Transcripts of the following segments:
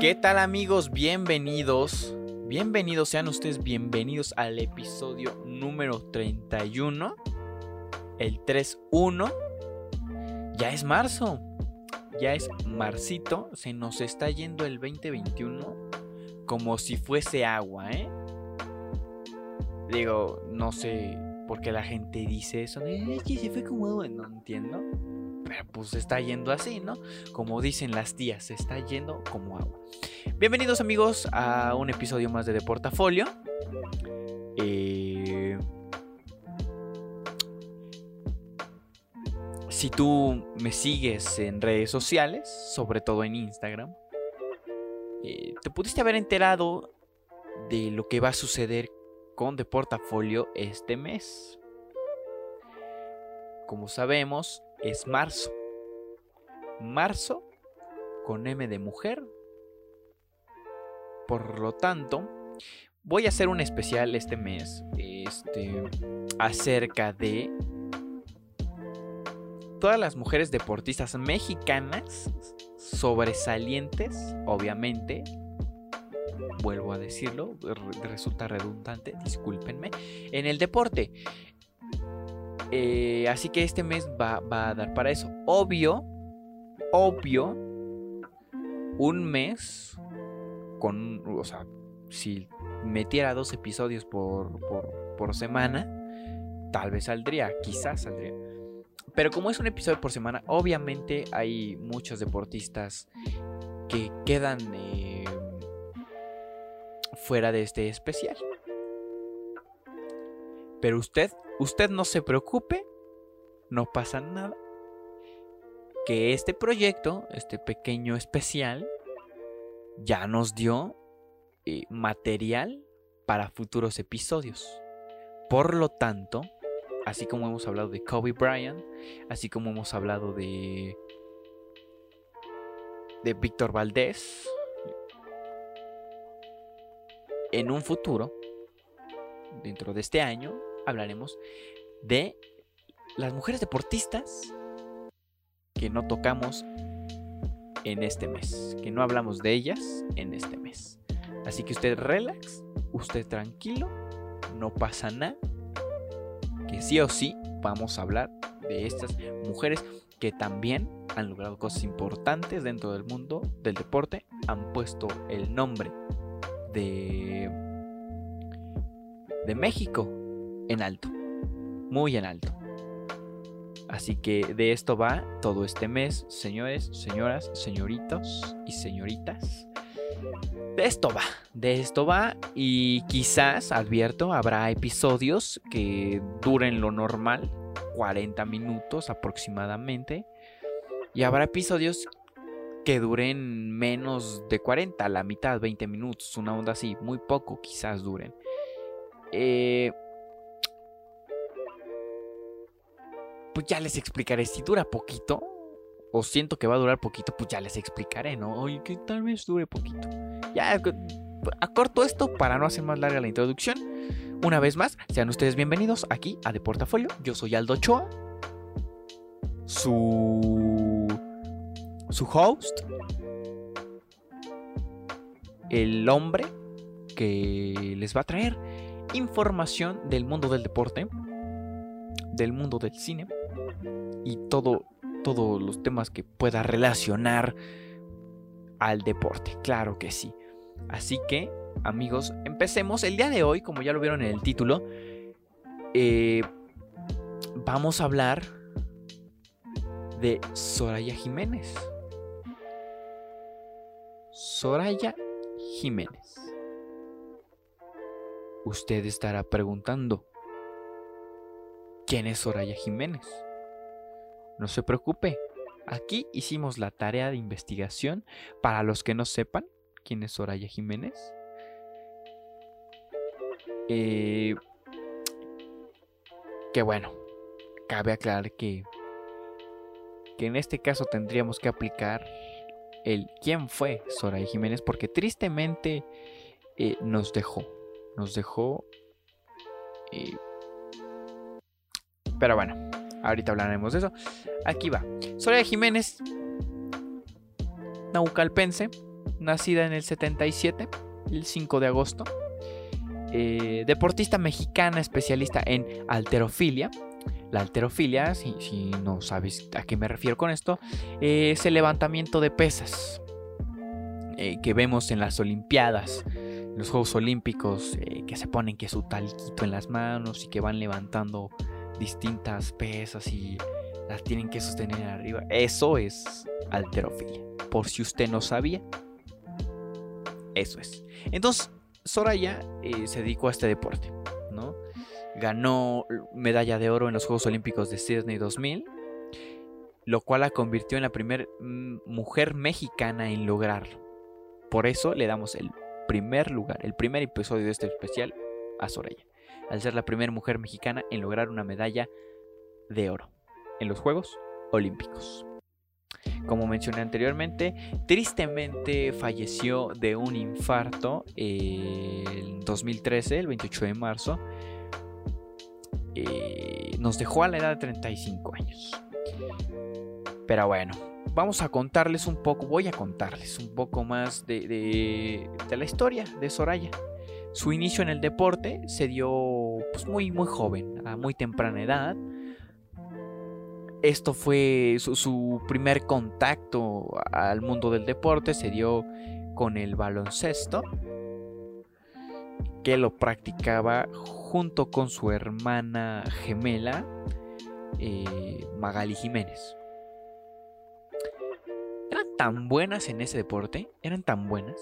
¿Qué tal amigos? Bienvenidos. Bienvenidos, sean ustedes bienvenidos al episodio número 31. El 3-1. Ya es marzo. Ya es marcito. Se nos está yendo el 2021 como si fuese agua, ¿eh? Digo, no sé por qué la gente dice eso. Es que se fue como agua. No entiendo. Pero pues está yendo así, ¿no? Como dicen las tías, se está yendo como agua. Bienvenidos amigos a un episodio más de De Portafolio. Eh, si tú me sigues en redes sociales, sobre todo en Instagram, eh, te pudiste haber enterado de lo que va a suceder con De Portafolio este mes. Como sabemos, es marzo. Marzo con M de mujer. Por lo tanto, voy a hacer un especial este mes este, acerca de todas las mujeres deportistas mexicanas sobresalientes, obviamente. Vuelvo a decirlo, resulta redundante, discúlpenme. En el deporte. Eh, así que este mes va, a dar para eso. Obvio, obvio, un mes con, o sea, si metiera dos episodios por, por, semana, tal vez saldría, quizás saldría. Pero como es un episodio por semana, obviamente hay muchos deportistas que quedan eh, fuera de este especial. Pero usted Usted no se preocupe, no pasa nada. Que este proyecto, este pequeño especial, ya nos dio eh, material para futuros episodios. Por lo tanto, así como hemos hablado de Kobe Bryant, así como hemos hablado de de Víctor Valdés, en un futuro, dentro de este año, hablaremos de las mujeres deportistas que no tocamos en este mes, que no hablamos de ellas en este mes. Así que usted relax, usted tranquilo, no pasa nada, que sí o sí vamos a hablar de estas mujeres que también han logrado cosas importantes dentro del mundo del deporte, han puesto el nombre de de México en alto, muy en alto. Así que de esto va todo este mes, señores, señoras, señoritos y señoritas. De esto va, de esto va y quizás, advierto, habrá episodios que duren lo normal, 40 minutos aproximadamente, y habrá episodios que duren menos de 40, la mitad, 20 minutos, una onda así, muy poco quizás duren. Eh, pues ya les explicaré. Si dura poquito, o siento que va a durar poquito, pues ya les explicaré, ¿no? Oye, que tal vez dure poquito. Ya acorto esto para no hacer más larga la introducción. Una vez más, sean ustedes bienvenidos aquí a De Portafolio. Yo soy Aldo Ochoa, su, su host, el hombre que les va a traer información del mundo del deporte, del mundo del cine y todo, todos los temas que pueda relacionar al deporte. Claro que sí. Así que, amigos, empecemos. El día de hoy, como ya lo vieron en el título, eh, vamos a hablar de Soraya Jiménez. Soraya Jiménez. Usted estará preguntando, ¿quién es Soraya Jiménez? No se preocupe, aquí hicimos la tarea de investigación. Para los que no sepan quién es Soraya Jiménez. Eh, que bueno, cabe aclarar que, que en este caso tendríamos que aplicar el quién fue Soraya Jiménez porque tristemente eh, nos dejó, nos dejó... Eh, pero bueno, Ahorita hablaremos de eso. Aquí va. Soraya Jiménez, naucalpense, nacida en el 77, el 5 de agosto. Eh, deportista mexicana especialista en alterofilia. La alterofilia, si, no sabes a qué me refiero con esto, es el levantamiento de pesas eh, que vemos en las Olimpiadas, los Juegos Olímpicos, eh, que se ponen que su talquito en las manos y que van levantando distintas pesas y las tienen que sostener arriba. Eso es alterofilia. Por si usted no sabía, eso es. Entonces, Soraya eh, se dedicó a este deporte, ¿no? Ganó medalla de oro en los Juegos Olímpicos de Sydney 2000, lo cual la convirtió en la primera mm, mujer mexicana en lograrlo. Por eso le damos el primer lugar, el primer episodio de este especial a Soraya, al ser la primera mujer mexicana en lograr una medalla de oro en los Juegos Olímpicos. Como mencioné anteriormente, tristemente falleció de un infarto en 2013, el 28 de marzo. Eh, nos dejó a la edad de 35 años. Pero bueno, vamos a contarles un poco, voy a contarles un poco más de, de, la historia de Soraya. Su inicio en el deporte se dio pues, muy, muy joven, a muy temprana edad. Esto fue su, primer contacto al mundo del deporte, se dio con el baloncesto, que lo practicaba junto con su hermana gemela, eh, Magali Jiménez. Eran tan buenas en ese deporte, eran tan buenas,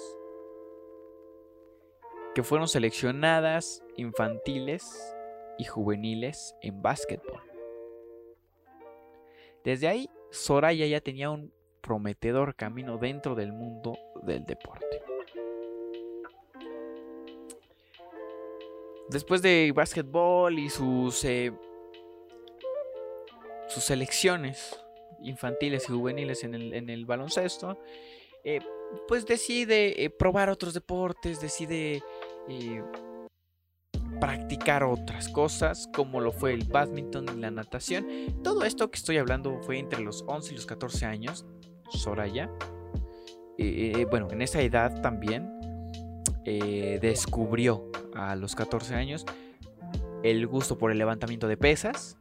que fueron seleccionadas infantiles y juveniles en básquetbol. Desde ahí, Soraya ya tenía un prometedor camino dentro del mundo del deporte. Después de básquetbol y sus, eh, sus selecciones infantiles y juveniles en el, baloncesto, eh, pues decide eh, probar otros deportes, decide practicar otras cosas, como lo fue el badminton y la natación. Todo esto que estoy hablando fue entre los 11 y los 14 años, Soraya. Eh, bueno, en esa edad también eh, descubrió a los 14 años el gusto por el levantamiento de pesas.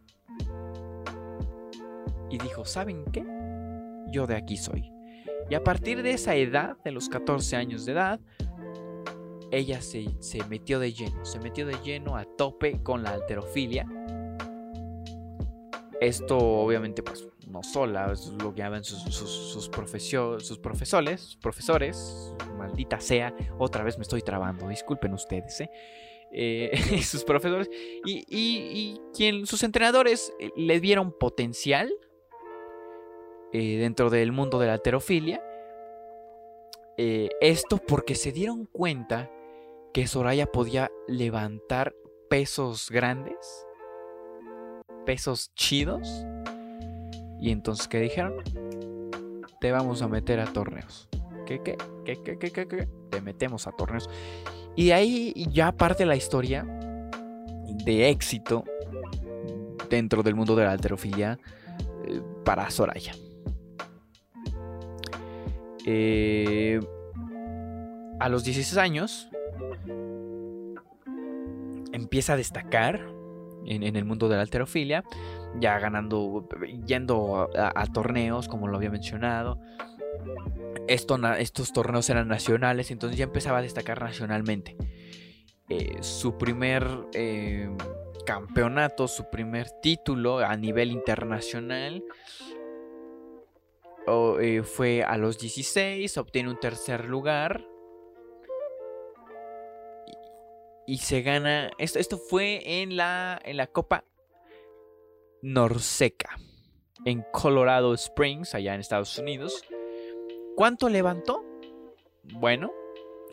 Y dijo, ¿saben qué? Yo de aquí soy. Y a partir de esa edad, de los 14 años de edad, ella se, metió de lleno, se metió de lleno a tope con la alterofilia. Esto obviamente pues no sola, es lo que llaman sus, sus, sus, profesores, profesores, maldita sea, otra vez me estoy trabando, disculpen ustedes, ¿eh? eh sus profesores y, y, quien, sus entrenadores eh, le dieron potencial dentro del mundo de la alterofilia. esto porque se dieron cuenta que Soraya podía levantar pesos grandes, pesos chidos. Y entonces, ¿qué dijeron? Te vamos a meter a torneos. ¿Qué, qué? ¿Qué, qué, qué, qué, qué? Te metemos a torneos. Y ahí ya parte la historia de éxito dentro del mundo de la alterofilia eh, para Soraya. Eh, a los 16 años, empieza a destacar en, el mundo de la alterofilia, ya ganando, yendo a, torneos, como lo había mencionado. estos torneos eran nacionales, entonces ya empezaba a destacar nacionalmente. Eh, su primer eh, campeonato, su primer título a nivel internacional eh, fue a los 16, obtiene un tercer lugar y se gana. Esto, esto fue en la, en la Copa Norseca, en Colorado Springs, allá en Estados Unidos. ¿Cuánto levantó? Bueno,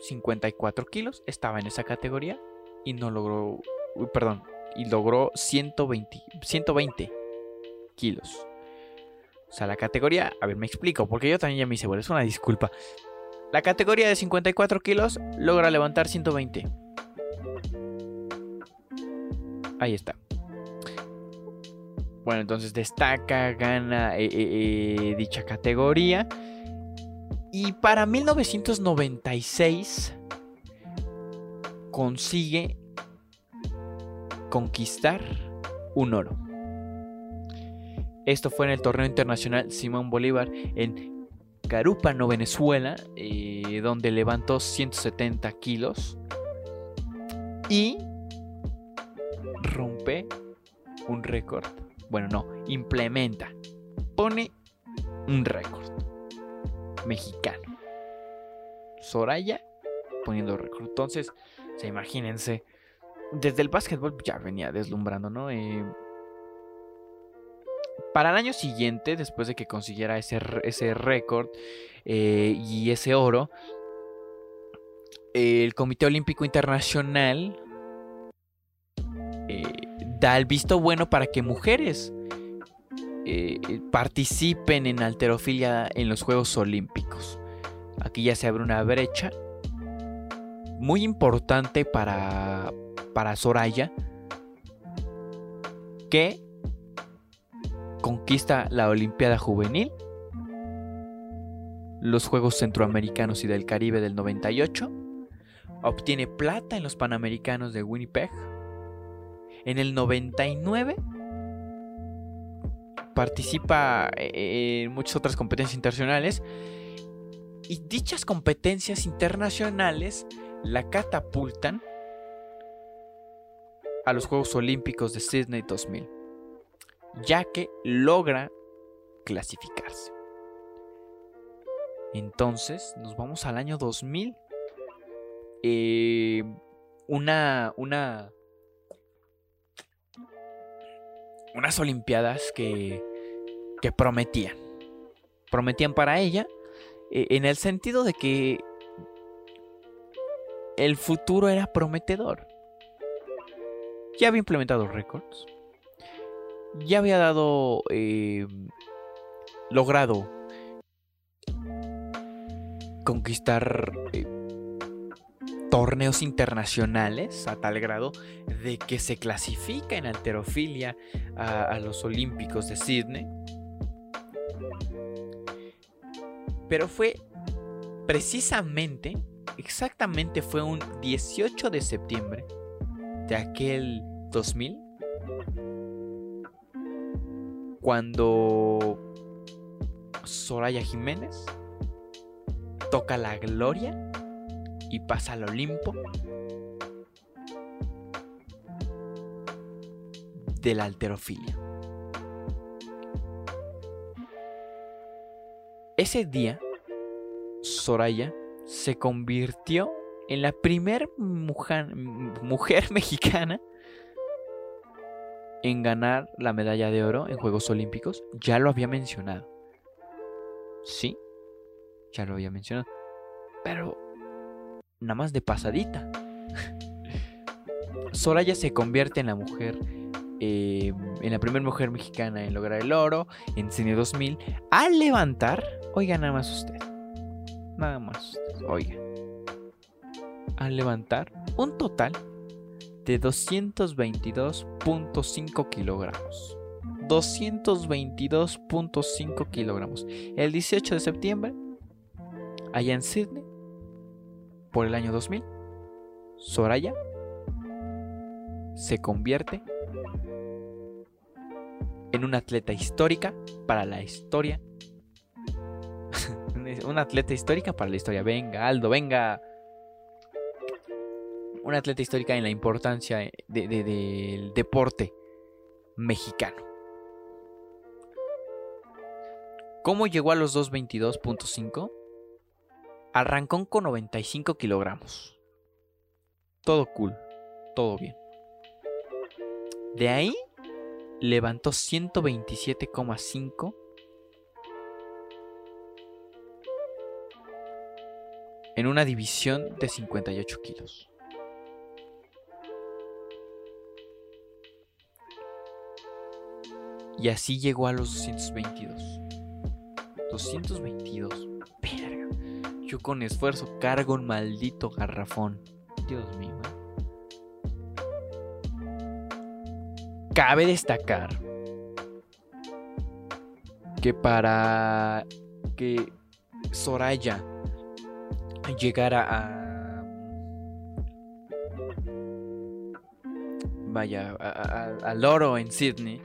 54 kilos, estaba en esa categoría y no logró, perdón, y logró 120, 120 kilos. O sea, la categoría, a ver, me explico, porque yo también ya me hice, bueno, es una disculpa. La categoría de 54 kilos logra levantar 120. Ahí está. Bueno, entonces destaca, gana eh, eh, eh, dicha categoría. Y para 1996 consigue conquistar un oro. Esto fue en el torneo internacional Simón Bolívar en Carúpano, Venezuela, donde levantó 170 kilos y un récord. Bueno, no, implementa, pone un récord mexicano. Soraya poniendo récord. Entonces, se imagínense, desde el básquetbol ya venía deslumbrando, ¿no? Eh, para el año siguiente, después de que consiguiera ese, ese récord eh, y ese oro, el Comité Olímpico Internacional da el visto bueno para que mujeres eh, participen en alterofilia en los Juegos Olímpicos. Aquí ya se abre una brecha muy importante para, para Soraya que conquista la Olimpiada Juvenil, los Juegos Centroamericanos y del Caribe del 98, obtiene plata en los Panamericanos de Winnipeg. En el 99 participa eh, en muchas otras competencias internacionales y dichas competencias internacionales la catapultan a los Juegos Olímpicos de Sydney 2000 ya que logra clasificarse. Entonces, nos vamos al año 2000. Eh, una, una, unas Olimpiadas que, que prometían. Prometían para ella eh, en el sentido de que el futuro era prometedor. Ya había implementado récords ya había dado, eh, logrado conquistar eh, torneos internacionales a tal grado de que se clasifica en alterofilia a, los Olímpicos de Sydney. Pero fue precisamente, exactamente fue un 18 de septiembre de aquel 2000 cuando Soraya Jiménez toca la gloria y pasa al Olimpo de la alterofilia. Ese día, Soraya se convirtió en la primera mujer, mujer mexicana en ganar la medalla de oro en Juegos Olímpicos, ya lo había mencionado. Sí, ya lo había mencionado. Pero nada más de pasadita. Soraya se convierte en la mujer, eh, en la primera mujer mexicana en lograr el oro en Cine 2000, al levantar, oiga nada más usted, nada más oiga, al levantar un total de 222.5 kilogramos. 222.5 kilogramos. El 18 de septiembre, allá en Sydney, por el año 2000, Soraya se convierte en una atleta histórica para la historia. una atleta histórica para la historia. Venga, Aldo, venga una atleta histórica en la importancia del deporte mexicano. ¿Cómo llegó a los 222.5? Arrancó con 95 kilogramos. Todo cool, todo bien. De ahí levantó 127,5 en una división de 58 kilos. Y así llegó a los 222. 222. Yo con esfuerzo cargo un maldito garrafón. Dios mío. Cabe destacar que para que Soraya llegara a... Vaya, al oro en Sydney,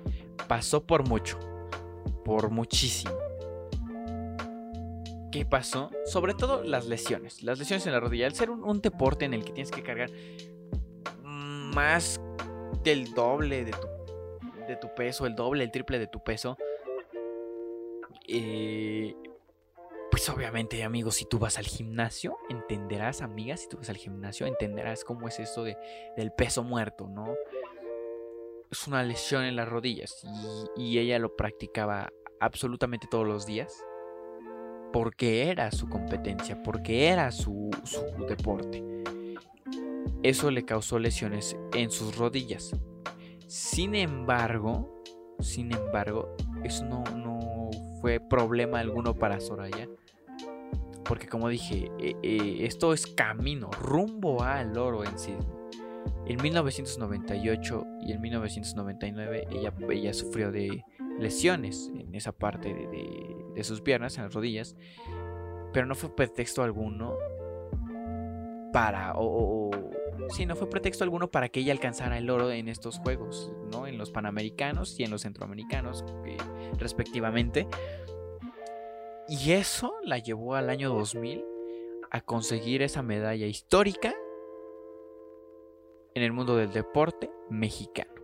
pasó por mucho, por muchísimo. ¿Qué pasó? Sobre todo las lesiones, las lesiones en la rodilla. Al ser un, deporte en el que tienes que cargar más del doble de tu, de tu peso, el doble, el triple de tu peso, eh, pues obviamente, amigos, si tú vas al gimnasio, entenderás, amigas, si tú vas al gimnasio, entenderás cómo es esto de, del peso muerto, ¿no? Es una lesión en las rodillas y, ella lo practicaba absolutamente todos los días porque era su competencia, porque era su, deporte. Eso le causó lesiones en sus rodillas. Sin embargo, sin embargo, eso no, no fue problema alguno para Soraya porque como dije, eh, eh, esto es camino, rumbo al oro en sí. En 1998 y en 1999 ella, ella sufrió de lesiones en esa parte de, sus piernas, en las rodillas, pero no fue pretexto alguno para, o, no fue pretexto alguno para que ella alcanzara el oro en estos juegos, ¿no? En los panamericanos y en los centroamericanos, eh, respectivamente. Y eso la llevó al año 2000 a conseguir esa medalla histórica en el mundo del deporte mexicano.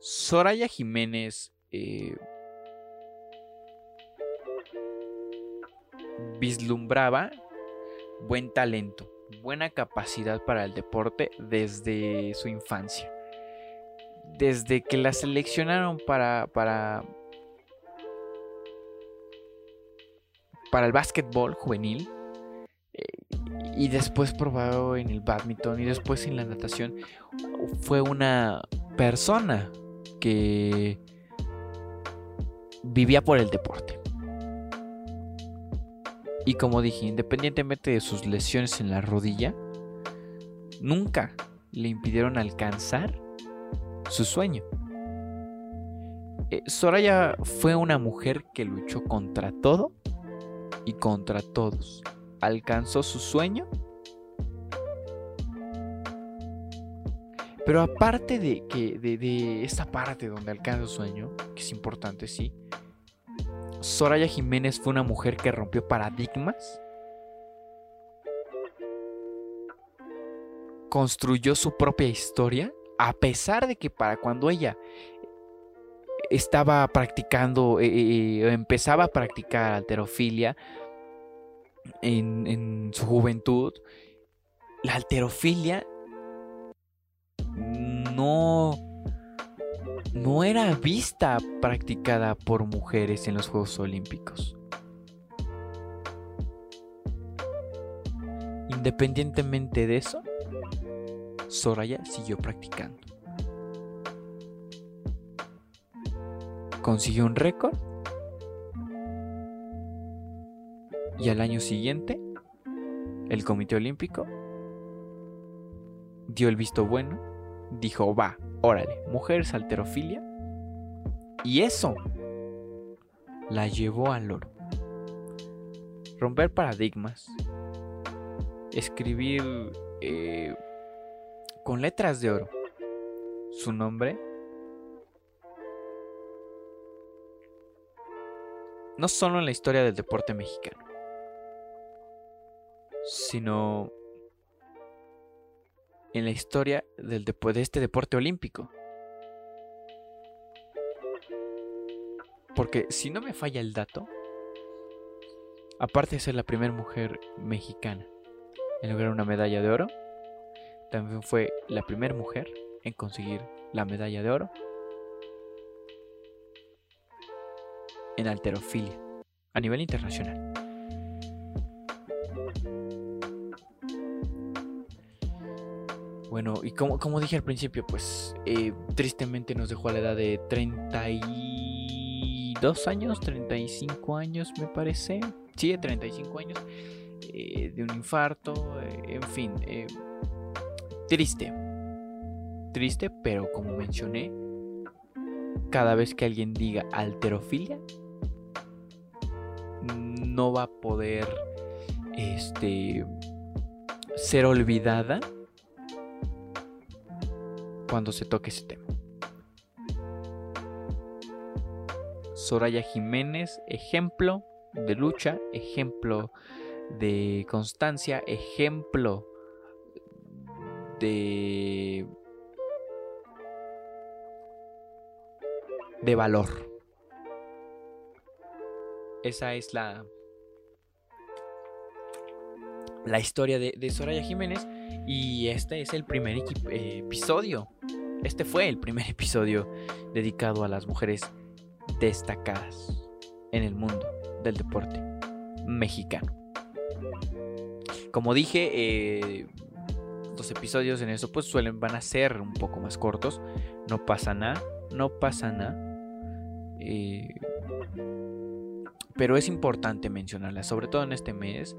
Soraya Jiménez eh, vislumbraba buen talento, buena capacidad para el deporte desde su infancia. Desde que la seleccionaron para, para, para el básquetbol juvenil eh, y después probado en el badminton y después en la natación, fue una persona que vivía por el deporte. Y como dije, independientemente de sus lesiones en la rodilla, nunca le impidieron alcanzar su sueño. Eh, Soraya fue una mujer que luchó contra todo y contra todos. Alcanzó su sueño. Pero aparte de que de, esta parte donde alcanza su sueño, que es importante, sí. Soraya Jiménez fue una mujer que rompió paradigmas. Construyó su propia historia a pesar de que para cuando ella estaba practicando, eh, eh, eh, empezaba a practicar alterofilia en, su juventud, la alterofilia no, no era vista practicada por mujeres en los Juegos Olímpicos. Independientemente de eso, Soraya siguió practicando. Consiguió un récord y al año siguiente el Comité Olímpico dio el visto bueno, dijo, va, órale, mujeres alterofilia. Y eso la llevó al oro. Romper paradigmas, escribir eh, con letras de oro. Su nombre no solo en la historia del deporte mexicano, sino en la historia del de este deporte olímpico. Porque si no me falla el dato, aparte de ser la primera mujer mexicana en lograr una medalla de oro, también fue la primera mujer en conseguir la medalla de oro en alterofilia a nivel internacional. Bueno, y como, como dije al principio, pues eh, tristemente nos dejó a la edad de 32 años, 35 años me parece. Sí, de 35 años, eh, de un infarto, eh, en fin Triste. Triste, pero como mencioné, cada vez que alguien diga alterofilia, no va a poder este, ser olvidada cuando se toque ese tema. Soraya Jiménez, ejemplo de lucha, ejemplo de constancia, ejemplo de de valor. Esa es la la historia de, Soraya Jiménez y este es el primer eh, episodio. Este fue el primer episodio dedicado a las mujeres destacadas en el mundo del deporte mexicano. Como dije, eh, los episodios en eso pues suelen van a ser un poco más cortos. No pasa nada, no pasa nada. Eh, pero es importante mencionarla, sobre todo en este mes.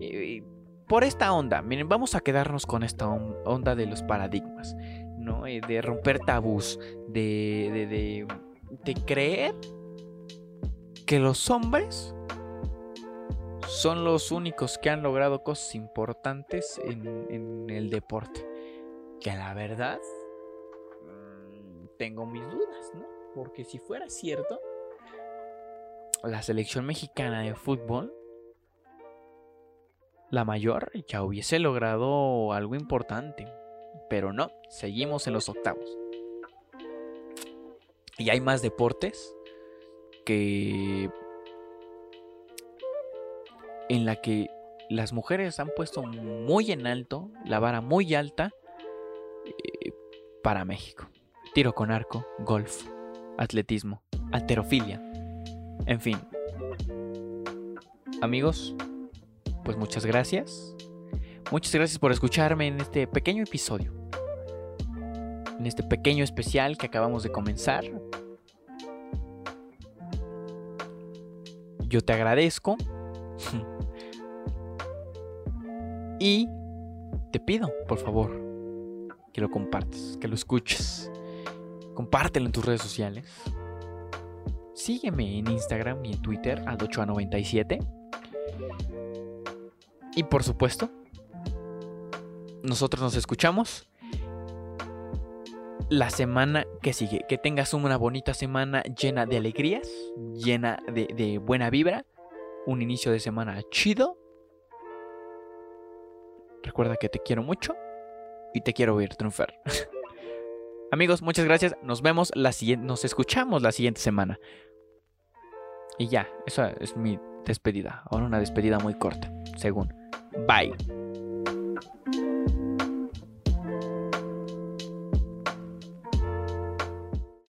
Eh, por esta onda, miren, vamos a quedarnos con esta onda de los paradigmas, ¿no? de romper tabús, de, de de creer que los hombres son los únicos que han logrado cosas importantes en, el deporte. Que la verdad mm, tengo mis dudas, ¿no? Porque si fuera cierto, la selección mexicana de fútbol, la mayor, ya hubiese logrado algo importante. Pero no, seguimos en los octavos. Y hay más deportes que en la que las mujeres han puesto muy en alto, la vara muy alta eh, para México. Tiro con arco, golf, atletismo, alterofilia, en fin. Amigos, pues muchas gracias. Muchas gracias por escucharme en este pequeño episodio en este pequeño especial que acabamos de comenzar. Yo te agradezco. y te pido, por favor, que lo compartas, que lo escuches. Compártelo en tus redes sociales. Sígueme en Instagram y en Twitter al 8a97. Y por supuesto, nosotros nos escuchamos la semana que sigue. Que tengas una bonita semana llena de alegrías, llena de, buena vibra. Un inicio de semana chido. Recuerda que te quiero mucho y te quiero ver triunfar. Amigos, muchas gracias. Nos vemos la siguiente, nos escuchamos la siguiente semana. Y ya, esa es mi despedida. Ahora una despedida muy corta, según. Bye.